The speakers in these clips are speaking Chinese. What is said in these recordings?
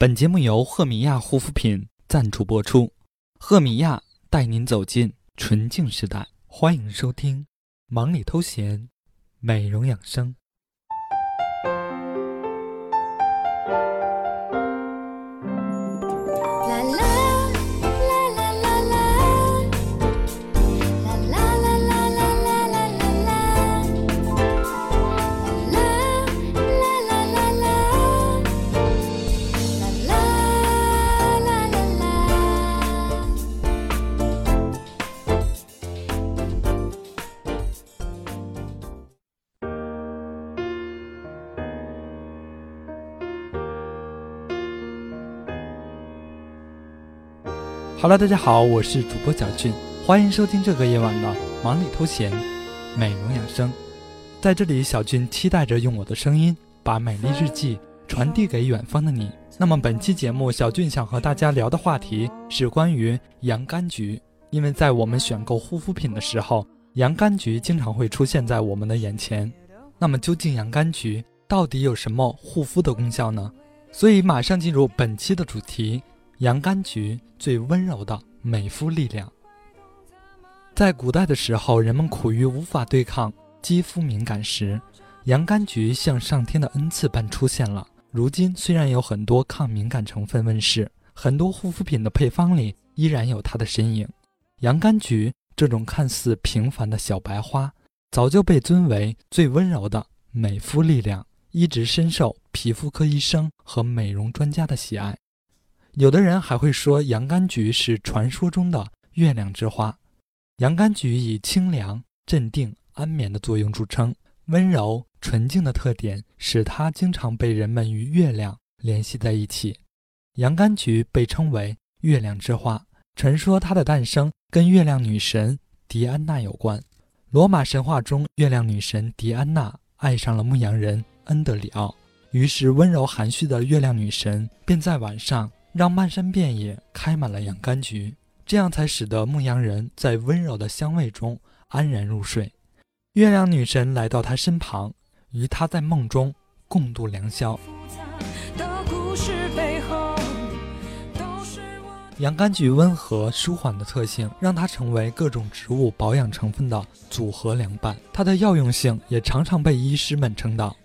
本节目由赫米娅护肤品赞助播出，赫米娅带您走进纯净时代。欢迎收听《忙里偷闲，美容养生》。Hello，大家好，我是主播小俊，欢迎收听这个夜晚的忙里偷闲，美容养生。在这里，小俊期待着用我的声音把美丽日记传递给远方的你。那么本期节目，小俊想和大家聊的话题是关于洋甘菊，因为在我们选购护肤品的时候，洋甘菊经常会出现在我们的眼前。那么究竟洋甘菊到底有什么护肤的功效呢？所以马上进入本期的主题。洋甘菊最温柔的美肤力量。在古代的时候，人们苦于无法对抗肌肤敏感时，洋甘菊像上天的恩赐般出现了。如今，虽然有很多抗敏感成分问世，很多护肤品的配方里依然有它的身影。洋甘菊这种看似平凡的小白花，早就被尊为最温柔的美肤力量，一直深受皮肤科医生和美容专家的喜爱。有的人还会说洋甘菊是传说中的月亮之花。洋甘菊以清凉、镇定、安眠的作用著称，温柔纯净的特点使它经常被人们与月亮联系在一起。洋甘菊被称为月亮之花，传说它的诞生跟月亮女神狄安娜有关。罗马神话中，月亮女神狄安娜爱上了牧羊人恩德里奥，于是温柔含蓄的月亮女神便在晚上。让漫山遍野开满了洋甘菊，这样才使得牧羊人在温柔的香味中安然入睡。月亮女神来到他身旁，与他在梦中共度良宵。洋甘菊温和舒缓的特性，让它成为各种植物保养成分的组合良伴。它的药用性也常常被医师们称道。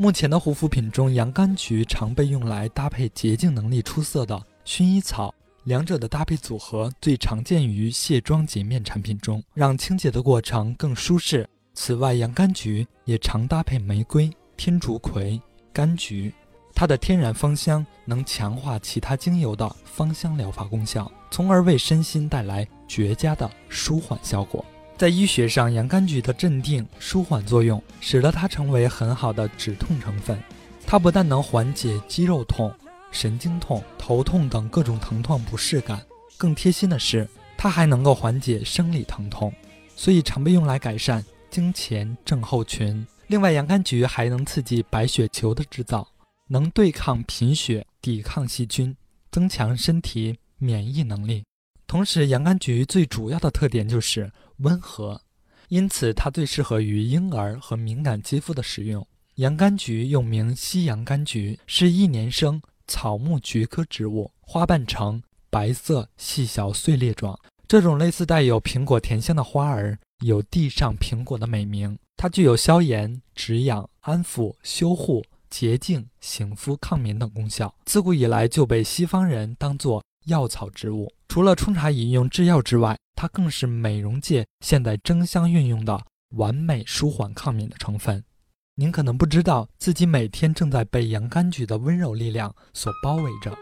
目前的护肤品中，洋甘菊常被用来搭配洁净能力出色的薰衣草，两者的搭配组合最常见于卸妆洁面产品中，让清洁的过程更舒适。此外，洋甘菊也常搭配玫瑰、天竺葵、柑橘，它的天然芳香能强化其他精油的芳香疗法功效，从而为身心带来绝佳的舒缓效果。在医学上，洋甘菊的镇定舒缓作用，使得它成为很好的止痛成分。它不但能缓解肌肉痛、神经痛、头痛等各种疼痛不适感，更贴心的是，它还能够缓解生理疼痛，所以常被用来改善经前症候群。另外，洋甘菊还能刺激白血球的制造，能对抗贫血、抵抗细菌，增强身体免疫能力。同时，洋甘菊最主要的特点就是温和，因此它最适合于婴儿和敏感肌肤的使用。洋甘菊又名西洋甘菊，是一年生草木菊科植物，花瓣呈白色细小碎裂状。这种类似带有苹果甜香的花儿，有“地上苹果”的美名。它具有消炎、止痒、安抚、修护、洁净、醒肤、抗敏等功效。自古以来就被西方人当作药草植物。除了冲茶饮用制药之外，它更是美容界现在争相运用的完美舒缓抗敏的成分。您可能不知道，自己每天正在被洋甘菊的温柔力量所包围着。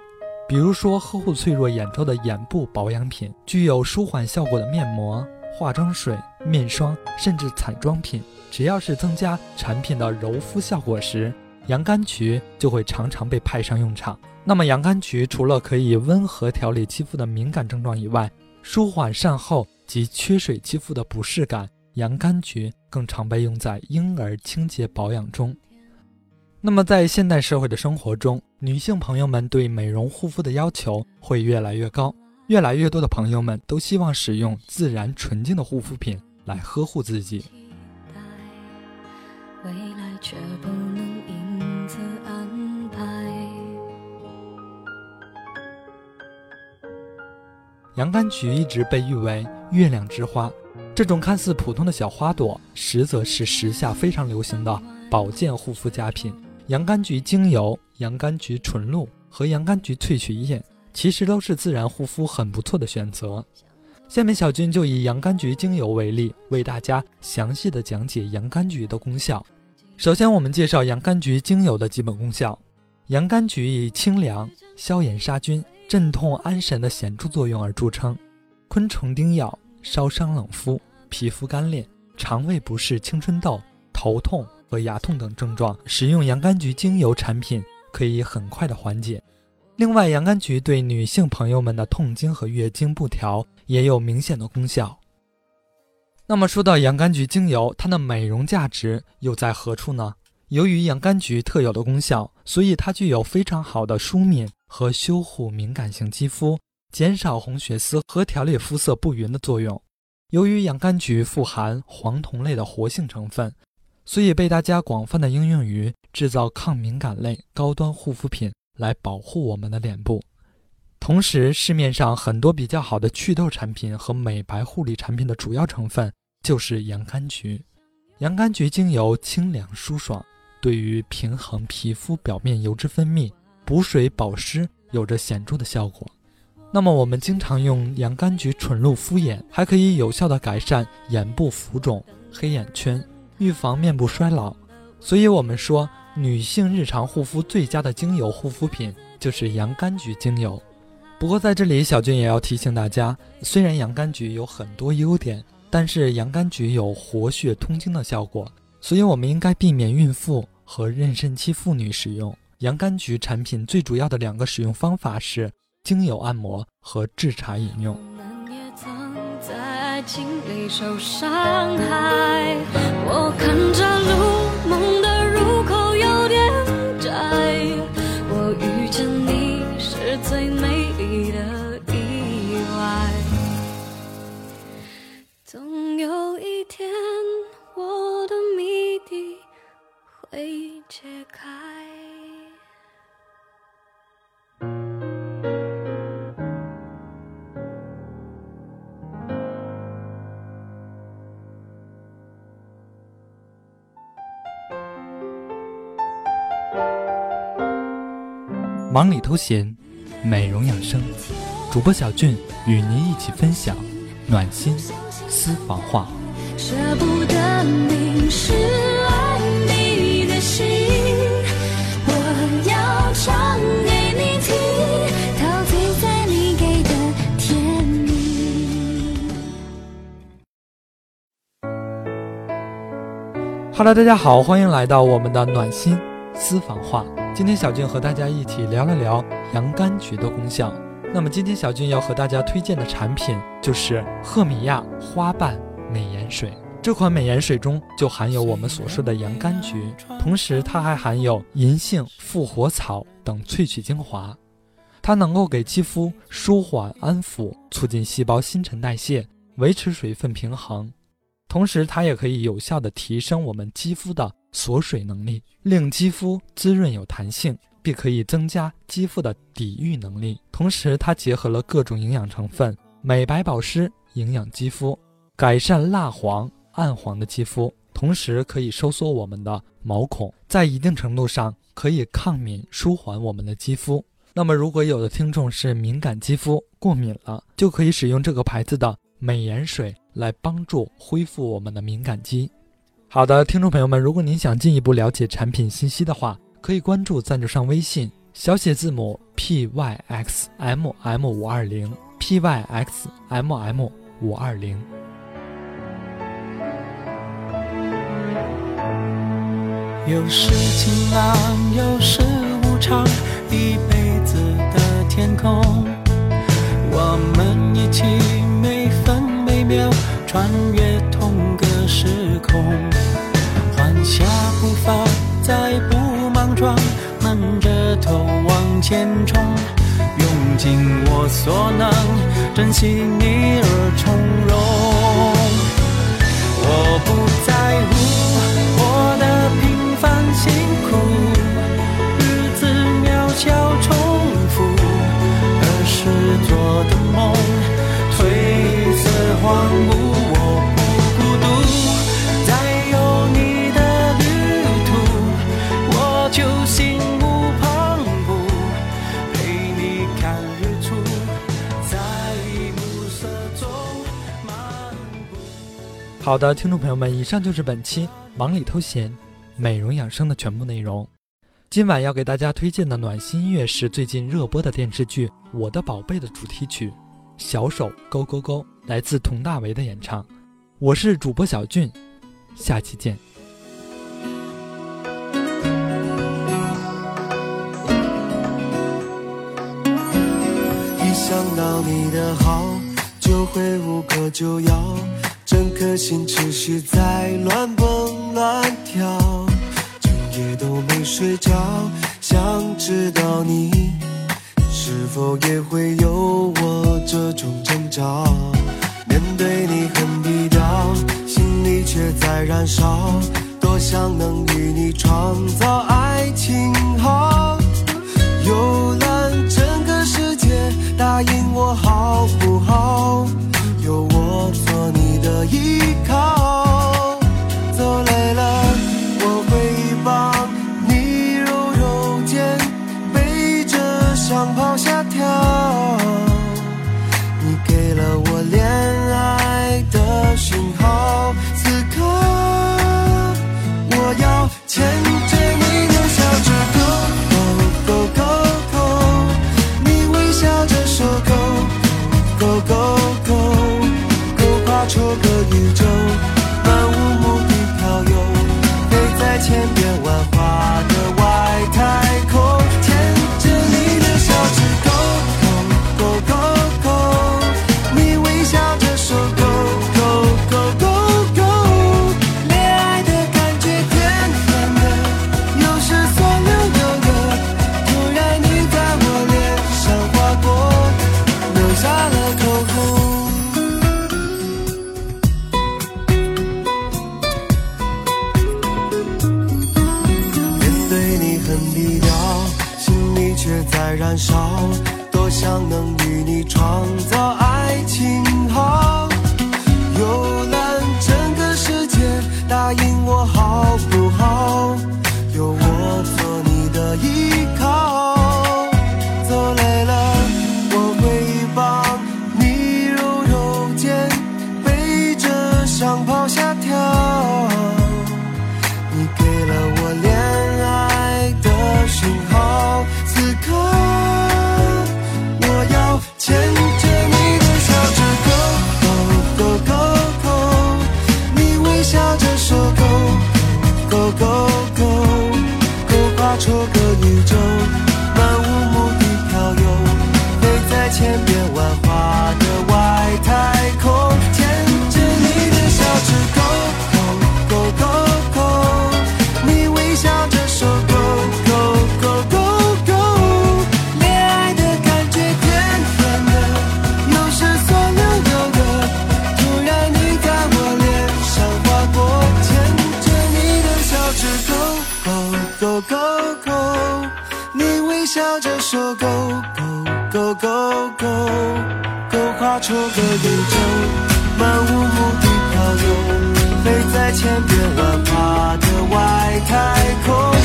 比如说，呵护脆弱眼周的眼部保养品，具有舒缓效果的面膜、化妆水、面霜，甚至彩妆品，只要是增加产品的柔肤效果时，洋甘菊就会常常被派上用场。那么，洋甘菊除了可以温和调理肌肤的敏感症状以外，舒缓善后及缺水肌肤的不适感，洋甘菊更常被用在婴儿清洁保养中。那么，在现代社会的生活中，女性朋友们对美容护肤的要求会越来越高，越来越多的朋友们都希望使用自然纯净的护肤品来呵护自己。未来却不能洋甘菊一直被誉为月亮之花。这种看似普通的小花朵，实则是时下非常流行的保健护肤佳品。洋甘菊精油、洋甘菊纯露和洋甘菊萃取液，其实都是自然护肤很不错的选择。下面小军就以洋甘菊精油为例，为大家详细的讲解洋甘菊的功效。首先，我们介绍洋甘菊精油的基本功效。洋甘菊以清凉、消炎、杀菌、镇痛、安神的显著作用而著称。昆虫叮咬、烧伤冷敷。皮肤干裂、肠胃不适、青春痘、头痛和牙痛等症状，使用洋甘菊精油产品可以很快的缓解。另外，洋甘菊对女性朋友们的痛经和月经不调也有明显的功效。那么说到洋甘菊精油，它的美容价值又在何处呢？由于洋甘菊特有的功效，所以它具有非常好的舒敏和修护敏感性肌肤、减少红血丝和调理肤色不匀的作用。由于洋甘菊富含黄酮类的活性成分，所以被大家广泛的应用于制造抗敏感类高端护肤品，来保护我们的脸部。同时，市面上很多比较好的祛痘产品和美白护理产品的主要成分就是洋甘菊。洋甘菊精油清凉舒爽，对于平衡皮肤表面油脂分泌、补水保湿有着显著的效果。那么我们经常用洋甘菊纯露敷眼，还可以有效的改善眼部浮肿、黑眼圈，预防面部衰老。所以，我们说女性日常护肤最佳的精油护肤品就是洋甘菊精油。不过，在这里小俊也要提醒大家，虽然洋甘菊有很多优点，但是洋甘菊有活血通经的效果，所以我们应该避免孕妇和妊娠期妇女使用洋甘菊产品。最主要的两个使用方法是。精油按摩和制茶饮用。我看着路梦的入口有点窄，我遇见你是最美丽的意外。总有一天，忙里偷闲，美容养生，主播小俊与您一起分享暖心私房话。舍不得迷失爱你的心，我要唱给你听，陶醉在你给的甜蜜。Hello，大家好，欢迎来到我们的暖心私房话。今天小俊和大家一起聊了聊洋甘菊的功效。那么今天小俊要和大家推荐的产品就是赫米亚花瓣美颜水。这款美颜水中就含有我们所说的洋甘菊，同时它还含有银杏、复活草等萃取精华。它能够给肌肤舒缓安抚，促进细胞新陈代谢，维持水分平衡。同时，它也可以有效的提升我们肌肤的。锁水能力令肌肤滋润有弹性，并可以增加肌肤的抵御能力。同时，它结合了各种营养成分，美白保湿、营养肌肤，改善蜡黄、暗黄的肌肤。同时，可以收缩我们的毛孔，在一定程度上可以抗敏、舒缓我们的肌肤。那么，如果有的听众是敏感肌肤、过敏了，就可以使用这个牌子的美颜水来帮助恢复我们的敏感肌。好的，听众朋友们，如果您想进一步了解产品信息的话，可以关注赞助商微信小写字母 p y x m m 五二零 p y x m m 五二零。有时晴朗，有时无常，一辈子的天空，我们一起每分秒穿越同个时空。缓下步伐，再不莽撞，闷着头往前冲，用尽我所能，珍惜你而从容。我不在乎过得平凡辛苦，日子渺小好的听众朋友们以上就是本期忙里偷闲美容养生的全部内容。今晚要给大家推荐的暖心音乐是最近热播的电视剧我的宝贝的主题曲小手勾勾勾来自佟大为的演唱。我是主播小俊下期见。一想到你的好就会无可救药。颗心持续在乱蹦乱跳，整夜都没睡着，想知道你是否也会有我这种征兆。面对你很低调，心里却在燃烧，多想能与你创造。燃烧，多想能与你创造。发扯的宇宙，漫无目的漂流，飞在千变万化的外太空。